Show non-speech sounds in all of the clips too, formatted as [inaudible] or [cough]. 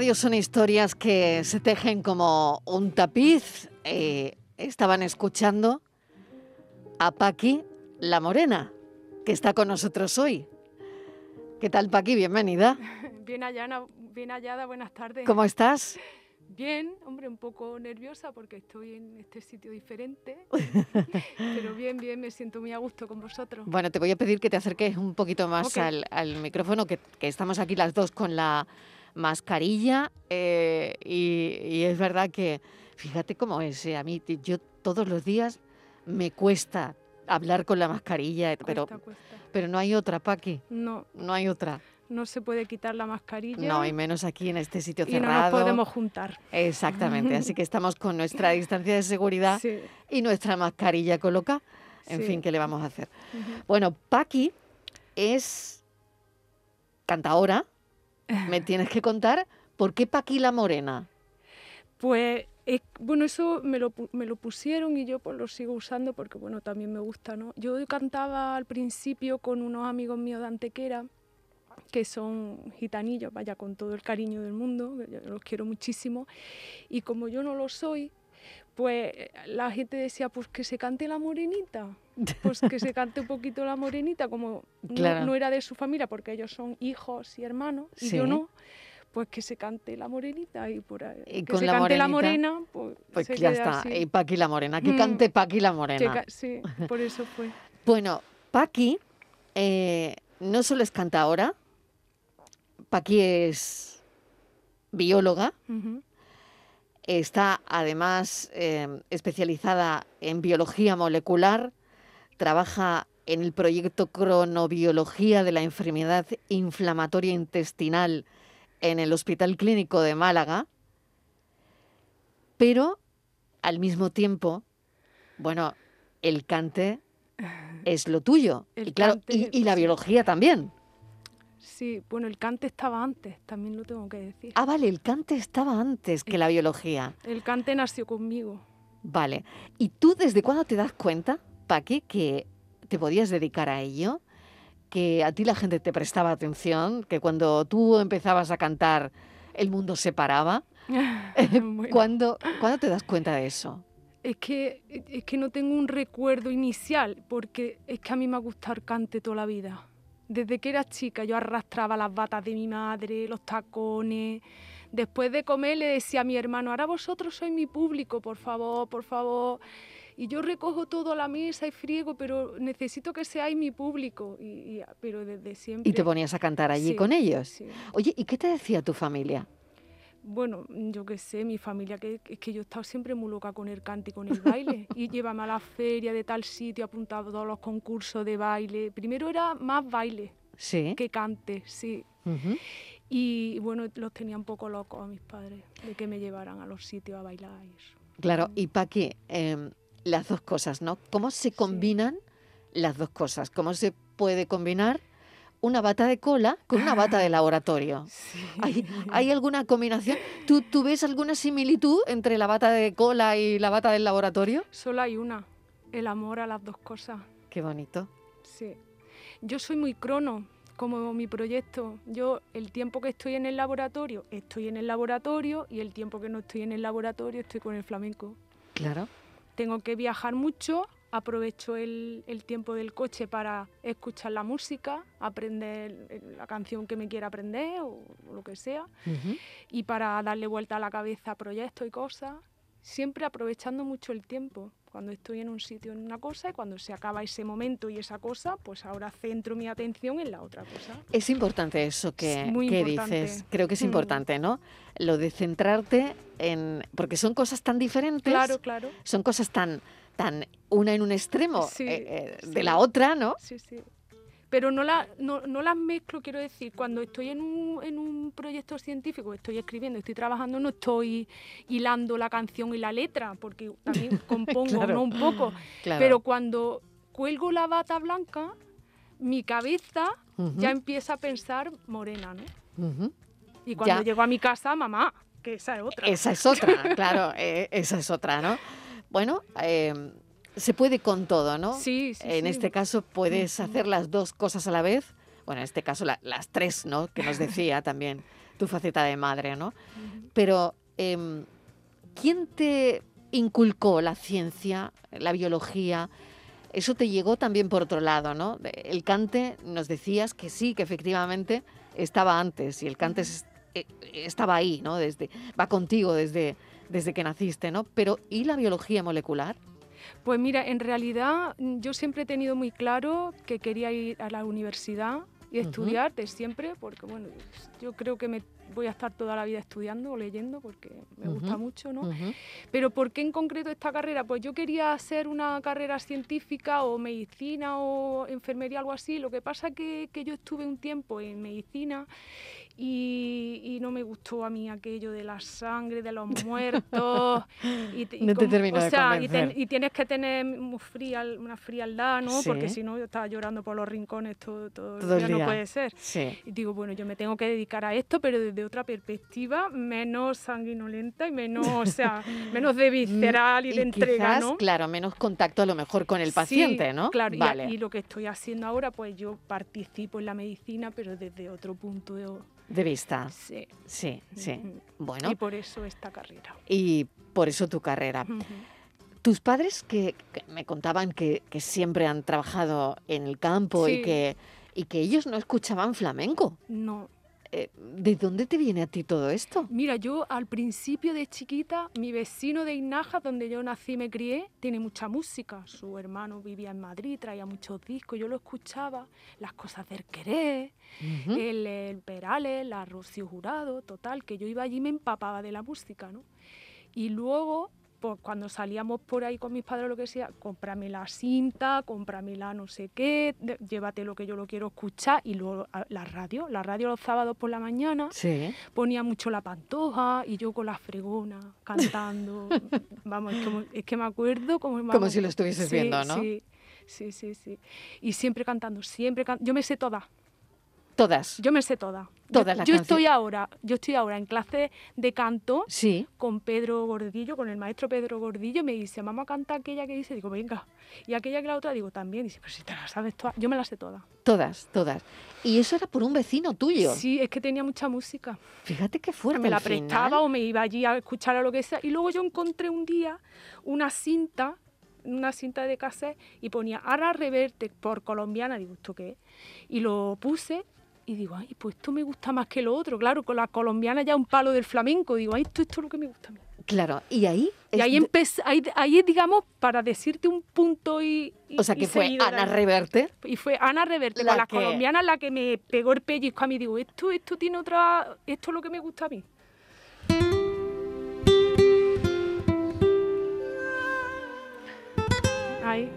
Radio son historias que se tejen como un tapiz. Eh, estaban escuchando a Paqui la Morena, que está con nosotros hoy. ¿Qué tal, Paqui? Bienvenida. [laughs] Bien hallada, bien hallada, buenas tardes. ¿Cómo estás? Bien, hombre, un poco nerviosa porque estoy en este sitio diferente, [laughs] pero bien, bien, me siento muy a gusto con vosotros. Bueno, te voy a pedir que te acerques un poquito más al, micrófono, que, estamos aquí las dos con la mascarilla eh, y, es verdad que, fíjate cómo es, eh, a mí yo todos los días me cuesta hablar con la mascarilla, pero, pero no hay otra, Paqui. No. No hay otra no se puede quitar la mascarilla. No, y menos aquí en este sitio cerrado. Y no nos podemos juntar. Exactamente, así que estamos con nuestra [laughs] distancia de seguridad y nuestra mascarilla colocada. En fin, ¿qué le vamos a hacer? Bueno, Paqui es cantaora. ¿Me tienes que contar por qué Paqui la Morena? Pues bueno, eso me lo, me lo, pusieron y yo pues lo sigo usando porque bueno, también me gusta, ¿no? Yo cantaba al principio con unos amigos míos de Antequera que son gitanillos, vaya, con todo el cariño del mundo, yo los quiero muchísimo, y como yo no lo soy, pues la gente decía, pues que se cante la morenita, pues que se cante un poquito la morenita, como no, era de su familia, porque ellos son hijos y hermanos, y yo no, pues que se cante la morenita y por ahí, que se la cante la morena, pues, pues ya está, y Paqui la morena, que mm. cante Paqui la morena. sí, por eso fue. [laughs] bueno, Paqui eh, no solo es cantadora, Paqui es bióloga, está además em, especializada en biología molecular, trabaja en el proyecto Cronobiología de la Enfermedad Inflamatoria Intestinal en el Hospital Clínico de Málaga, pero al mismo tiempo, bueno, el cante es lo tuyo. y claro, y, la biología también. Sí, bueno, el cante estaba antes, también lo tengo que decir. Ah, vale, el cante estaba antes que la biología. El cante nació conmigo. Vale. ¿Y tú desde cuándo te das cuenta, Paqui, que te podías dedicar a ello? Que a ti la gente te prestaba atención, que cuando tú empezabas a cantar el mundo se paraba. [laughs] ¿Cuándo, ¿Cuándo te das cuenta de eso? Es que, es que no tengo un recuerdo inicial, porque es que a mí me ha gustado el cante toda la vida. Desde que era chica yo arrastraba las batas de mi madre, los tacones, después de comer le decía a mi hermano, ahora vosotros sois mi público, por favor, por favor. Y yo recojo todo a la mesa y friego, pero necesito que seáis mi público. Y, pero desde siempre. ¿Y te ponías a cantar allí con ellos? Oye, ¿y qué te decía tu familia? Bueno, yo qué sé, mi familia, que es que yo he estado siempre muy loca con el cante y con el baile. [laughs] y llévame a la feria de tal sitio, apuntado a todos los concursos de baile. Primero era más baile que cante, sí. Y bueno, los tenía un poco locos a mis padres de que me llevaran a los sitios a bailar. Y eso. Claro, y Paqui, eh, las dos cosas, ¿no? ¿Cómo se combinan las dos cosas? ¿Cómo se puede combinar una bata de cola con una bata de laboratorio. ¿Hay, alguna combinación? ¿Tú, ¿Tú ves alguna similitud entre la bata de cola y la bata del laboratorio? Solo hay una, el amor a las dos cosas. Qué bonito. Sí. Yo soy muy crono, como mi proyecto. Yo el tiempo que estoy en el laboratorio, estoy en el laboratorio y el tiempo que no estoy en el laboratorio, estoy con el flamenco. Claro. Tengo que viajar mucho, aprovecho el, tiempo del coche para escuchar la música, aprender la canción que me quiera aprender o, lo que sea, y para darle vuelta a la cabeza a proyectos y cosas, siempre aprovechando mucho el tiempo. Cuando estoy en un sitio en una cosa y cuando se acaba ese momento y esa cosa, pues ahora centro mi atención en la otra cosa. Es importante eso que, dices. Creo que es mm. importante, ¿no? Lo de centrarte en... Porque son cosas tan diferentes. Claro, claro. Son cosas tan tan una en un extremo eh, eh, de la otra, ¿no? Sí, sí. Pero no, la, no, las mezclo, quiero decir, cuando estoy en un, en un proyecto científico, estoy escribiendo, estoy trabajando, no estoy hilando la canción y la letra, porque también [laughs] compongo, ¿no? Un poco. Pero cuando cuelgo la bata blanca, mi cabeza ya empieza a pensar morena, ¿no? Y cuando llego a mi casa, mamá, que esa es otra. Esa es otra, [laughs] claro, eh, esa es otra, ¿no? Bueno, em, se puede con todo, ¿no? Sí, sí. En este caso puedes hacer las dos cosas a la vez. Bueno, en este caso las tres, ¿no? Que nos decía [laughs] también tu faceta de madre, ¿no? Pero, em, ¿quién te inculcó la ciencia, la biología? Eso te llegó también por otro lado, ¿no? El cante, nos decías que sí, que efectivamente estaba antes y el cante eh, estaba ahí, ¿no? Desde, va contigo desde, desde que naciste, ¿no? Pero ¿y la biología molecular? Pues mira, en realidad mm, yo siempre he tenido muy claro que quería ir a la universidad y estudiar de siempre, porque bueno, yo creo que me voy a estar toda la vida estudiando o leyendo porque me gusta mucho, ¿no? Pero ¿por qué en concreto esta carrera? Pues yo quería hacer una carrera científica o medicina o enfermería, algo así. Lo que pasa que, que yo estuve un tiempo en medicina y, no me gustó a mí aquello de la sangre, de los muertos. [laughs] y, no te terminó o sea, y, tienes que tener muy fría, una frialdad, ¿no? Porque si no, yo estaba llorando por los rincones todo, todo, el día, no puede ser. Y digo, bueno, yo me tengo que dedicar a esto, pero desde otra perspectiva, menos sanguinolenta y menos, o sea, [laughs] menos de visceral y, de entrega, ¿no? Claro, menos contacto a lo mejor con el paciente, ¿no? Claro, vale. y, lo que estoy haciendo ahora, pues yo participo en la medicina, pero desde otro punto de de vista. Sí. Sí, sí. Bueno. Y por eso esta carrera. Y por eso tu carrera. Tus padres que, me contaban que, siempre han trabajado en el campo y, que, y que ellos no escuchaban flamenco. No, eh, ¿De dónde te viene a ti todo esto? Mira, yo al principio de chiquita, mi vecino de Inaja, donde yo nací y me crié, tiene mucha música. Su hermano vivía en Madrid, traía muchos discos, yo lo escuchaba, las cosas del querer, el, el, Perales, la Rocío Jurado, total, que yo iba allí y me empapaba de la música, ¿no? Y luego pues cuando salíamos por ahí con mis padres o lo que sea, cómprame la cinta, cómprame la no sé qué, llévate lo que yo lo quiero escuchar y luego la radio, la radio los sábados por la mañana, ponía mucho la pantoja y yo con la fregona [laughs] cantando, vamos, es que, me acuerdo como... como si lo estuvieses viendo, ¿no? Sí, sí, sí, sí. Y siempre cantando, siempre yo me sé todas. Todas. Yo me sé todas. Todas las yo estoy ahora, yo estoy ahora en clase de canto sí. con Pedro Gordillo, con el maestro Pedro Gordillo, me dice, vamos a cantar aquella que dice, digo, venga. Y aquella que la otra, digo, también. Dice, pero si te la sabes todas, yo me la sé todas. Todas, todas. Y eso era por un vecino tuyo. Sí, es que tenía mucha música. Fíjate qué fuerte. Me la prestaba o me iba allí a escuchar a lo que sea. Y luego yo encontré un día una cinta una cinta de cassette y ponía Ara Reverte por colombiana, digo, ¿esto qué? Y lo puse y digo, ay, pues esto me gusta más que lo otro. Claro, con la colombiana ya un palo del flamenco. Digo, ay, esto, esto es lo que me gusta a mí. Claro, y ahí... Y ahí empecé, ahí, ahí, digamos, para decirte un punto y... y o sea, que fue Ana Reverte. Y fue Ana Reverte, La la que- colombiana, la que me pegó el pellizco a mí. Digo, esto, esto tiene otra... Esto es lo que me gusta a mí. Ahí.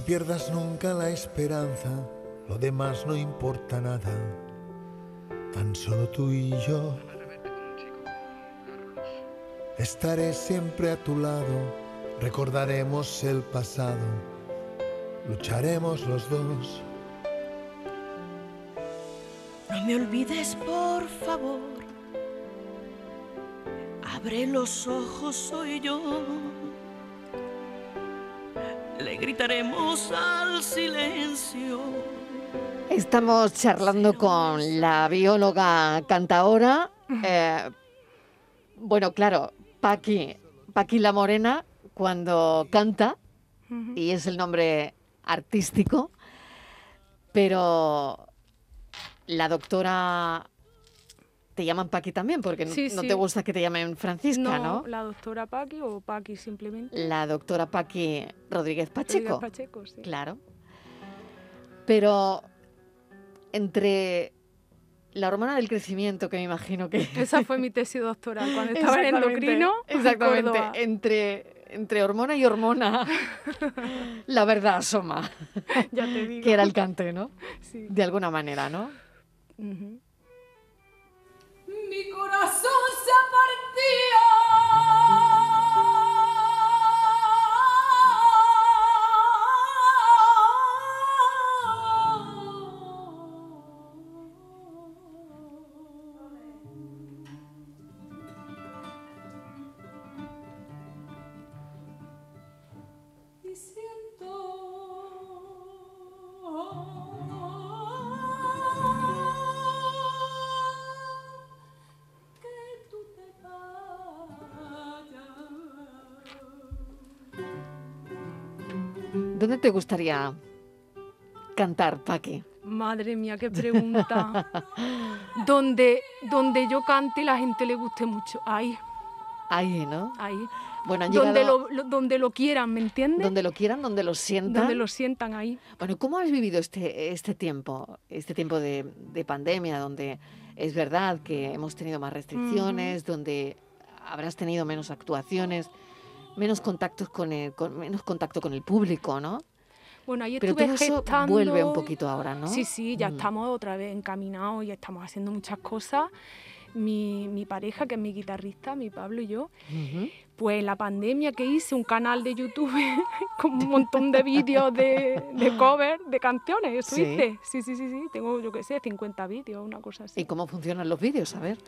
No pierdas nunca la esperanza, lo demás no importa nada, tan solo tú y yo. Estaré siempre a tu lado, recordaremos el pasado, lucharemos los dos. No me olvides, por favor. Abre los ojos, soy yo. Le gritaremos al silencio. Estamos charlando con la bióloga cantaora. eh, bueno, claro, Paqui, Paqui la Morena, cuando canta, y es el nombre artístico, pero la doctora... Te llaman Paqui también, porque no- Sí, no sí. te gusta que te llamen Francisca, ¿no? la doctora Paqui o Paqui simplemente. La doctora Paqui Rodríguez Rodríguez Pacheco. Pacheco, sí. Claro. Pero entre la hormona del crecimiento, que me imagino que... [laughs] Esa fue mi tesis doctoral cuando estaba en endocrino. en Exactamente. Córdoba. Entre, entre hormona y hormona, [laughs] la verdad asoma, Ya te digo. que era el cante, ¿no? Sí. De alguna manera, ¿no? Ujú. Mi corazón se ha ¿Dónde te gustaría cantar, Paqui? Madre mía, qué pregunta. [laughs] donde, donde yo cante y la gente le guste mucho. Ahí, Ahí, ¿no? ahí. Bueno, han Donde llegado lo, lo- donde lo quieran, ¿me entiendes? donde lo quieran, donde lo sientan. Donde lo sientan ahí. Bueno, ¿cómo has vivido este, este tiempo, este tiempo de, de pandemia, donde es verdad que hemos tenido más restricciones, donde habrás tenido menos actuaciones, menos contactos con el, con- menos contacto con el público, ¿no? Bueno, ahí Pero todo eso gestando... vuelve un poquito ahora, ¿no? Sí, sí, ya Mm. estamos otra vez encaminados y estamos haciendo muchas cosas. Mi, mi pareja, que es mi guitarrista, mi Pablo y yo, Ujú. pues en la pandemia que hice un canal de YouTube [laughs] con un montón de vídeos de, de cover de canciones, eso Sí. hice. Sí, sí, sí, sí, tengo yo qué sé, 50 vídeos, una cosa así. ¿Y cómo funcionan los vídeos? A ver.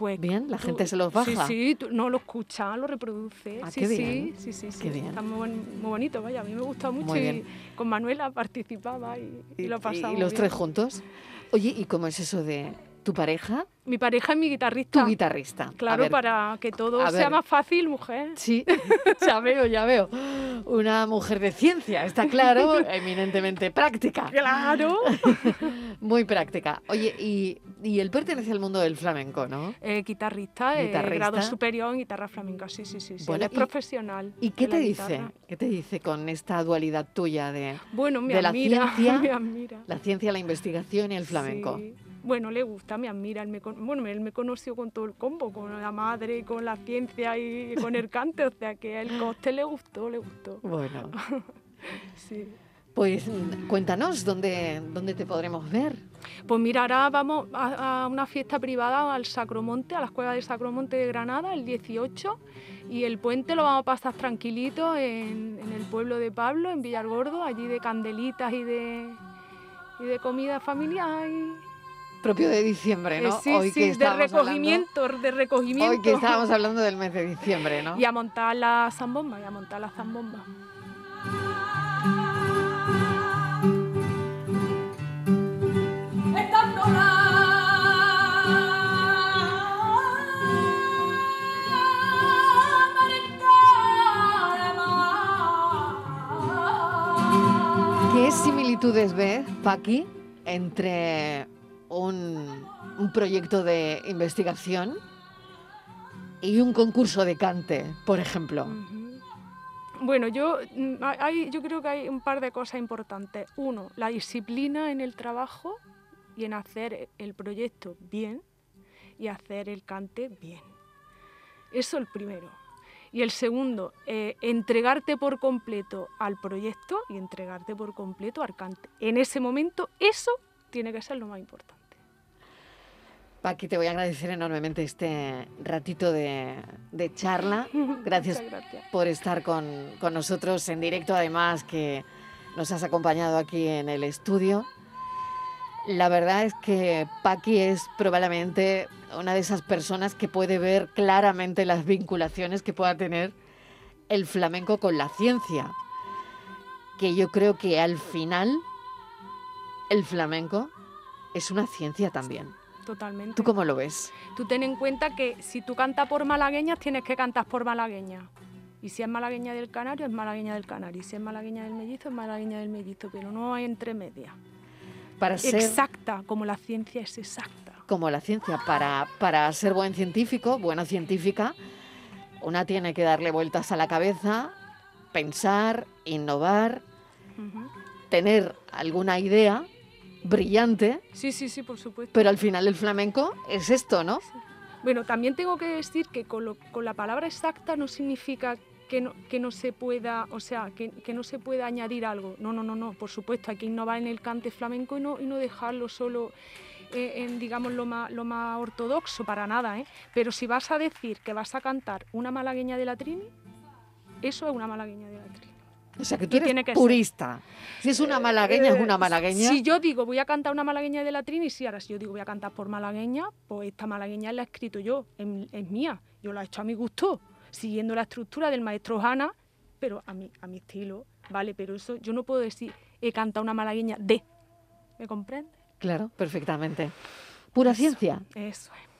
Pues Bien, la tú- gente se los baja. Sí, sí, tú- no lo escucha, lo reproduce. Ah, sí, qué bien, sí, sí, sí. qué bien. Está muy, muy bonito, vaya, a mí me gusta mucho y con Manuela participaba y, y lo pasamos. y los bien. tres juntos. Oye, ¿y cómo es eso de tu pareja, Mi pareja es mi guitarrista. tu guitarrista? Claro, ver, para que todo a sea ver. más fácil, mujer. Sí, [laughs] ya veo, ya veo. Una mujer de ciencia, está claro, [laughs] eminentemente práctica. Claro. [laughs] Muy práctica. Oye, y, y él pertenece al mundo del flamenco, ¿no? Eh, guitarrista, eh, Guitarrista. grado superior en guitarra flamenca, sí, sí, sí. sí. Bueno, Él es y- profesional. ¿Y qué la te dice? guitarra. ¿Qué te dice con esta dualidad tuya de Bueno, me de la admira, ciencia? me admira. la ciencia, la investigación y el flamenco? Sí. Bueno, le gusta, me admira. Él me, bueno, él me conoció con todo el combo, con la madre, con la ciencia y con el cante, o sea que el coste le gustó, le gustó. Bueno, [laughs] Sí. pues cuéntanos dónde, dónde te podremos ver. Pues mira, ahora vamos a, a una fiesta privada al Sacromonte, a la Escuela del Sacromonte de Granada, el 18, y el puente lo vamos a pasar tranquilito en, en el pueblo de Pablo, en Villargordo, allí de candelitas y de, y de comida familiar. y- propio de diciembre, eh, ¿no? Eh, sí, sí, de recogimiento, de recogimiento. Hoy que estábamos hablando del mes de diciembre, ¿no? Y a montar la zambomba, y a montar la zambomba. ¿Qué similitudes ves, Paqui, entre un, proyecto de investigación y un concurso de cante, por ejemplo? Bueno, yo, mm, hay, yo creo que hay un par de cosas importantes. Uno, la disciplina en el trabajo y en hacer el proyecto bien y hacer el cante bien. Eso el primero. Y el segundo, eh, entregarte por completo al proyecto y entregarte por completo al cante. En ese momento, eso tiene que ser lo más importante. Paqui, te voy a agradecer enormemente este ratito de, de charla. [laughs] Gracias. por estar con, con nosotros en directo, además que nos has acompañado aquí en el estudio. La verdad es que Paqui es probablemente una de esas personas que puede ver claramente las vinculaciones que pueda tener el flamenco con la ciencia. Que yo creo que al final el flamenco es una ciencia también. Totalmente. ¿Tú cómo lo ves? Tú ten en cuenta que si tú cantas por malagueñas, tienes que cantar por malagueña. Y si es malagueña del canario, es malagueña del canario. Y si es malagueña del mellizo, es malagueña del mellizo. Pero no hay entre medias. Para ser Exacta, como la ciencia es exacta. como la ciencia, para, para ser buen científico, buena científica, una tiene que darle vueltas a la cabeza, pensar, innovar, tener alguna idea brillante, Sí, sí, sí, por supuesto. pero al final el flamenco es esto, ¿no? Bueno, también tengo que decir que con, lo- con la palabra exacta no significa que no, que no se pueda, o sea, que, que no se pueda añadir algo. No, no, no, no. Por supuesto, hay que innovar en el cante flamenco y no, y no dejarlo solo eh, en, digamos, lo más, lo más ortodoxo, para nada, ¿eh? Pero si vas a decir que vas a cantar una malagueña de la Trini, eso es una malagueña de la Trini. O sea, que tú eres tiene que ser. purista. Si es una malagueña, es Eh, una malagueña. Si yo digo voy a cantar una malagueña de la Trini, sí, ahora si yo digo voy a cantar por malagueña, pues esta malagueña la he escrito yo, es, mía, yo la he hecho a mi gusto, siguiendo la estructura del maestro Hanna, pero a mi, a mi estilo, ¿vale? Pero eso yo no puedo decir he cantado una malagueña de, ¿me comprende? Claro, perfectamente. Pura ciencia. Eso es.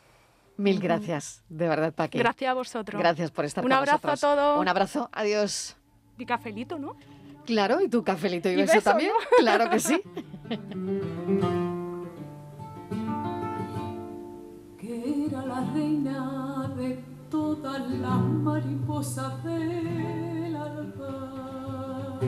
Mil gracias, de verdad, Paqui. Gracias a vosotros. Gracias por estar Un con abrazo a todos. Un abrazo, adiós. Y cafelito, ¿no? Claro, y tu cafelito y, Y beso, beso, también. Claro que sí. [laughs] que era la reina de todas las mariposas del alba.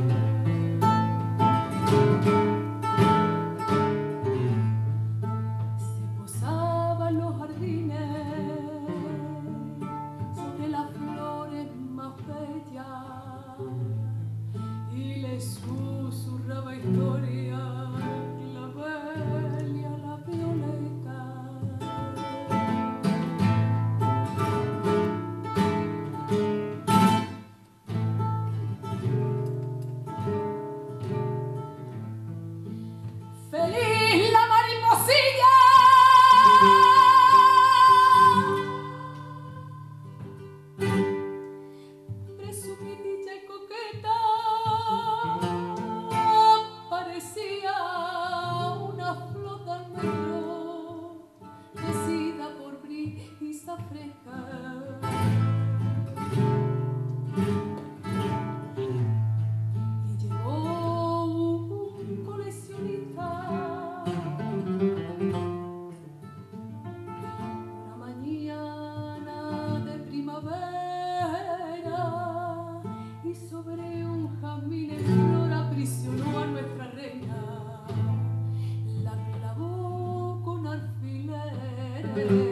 Thank you.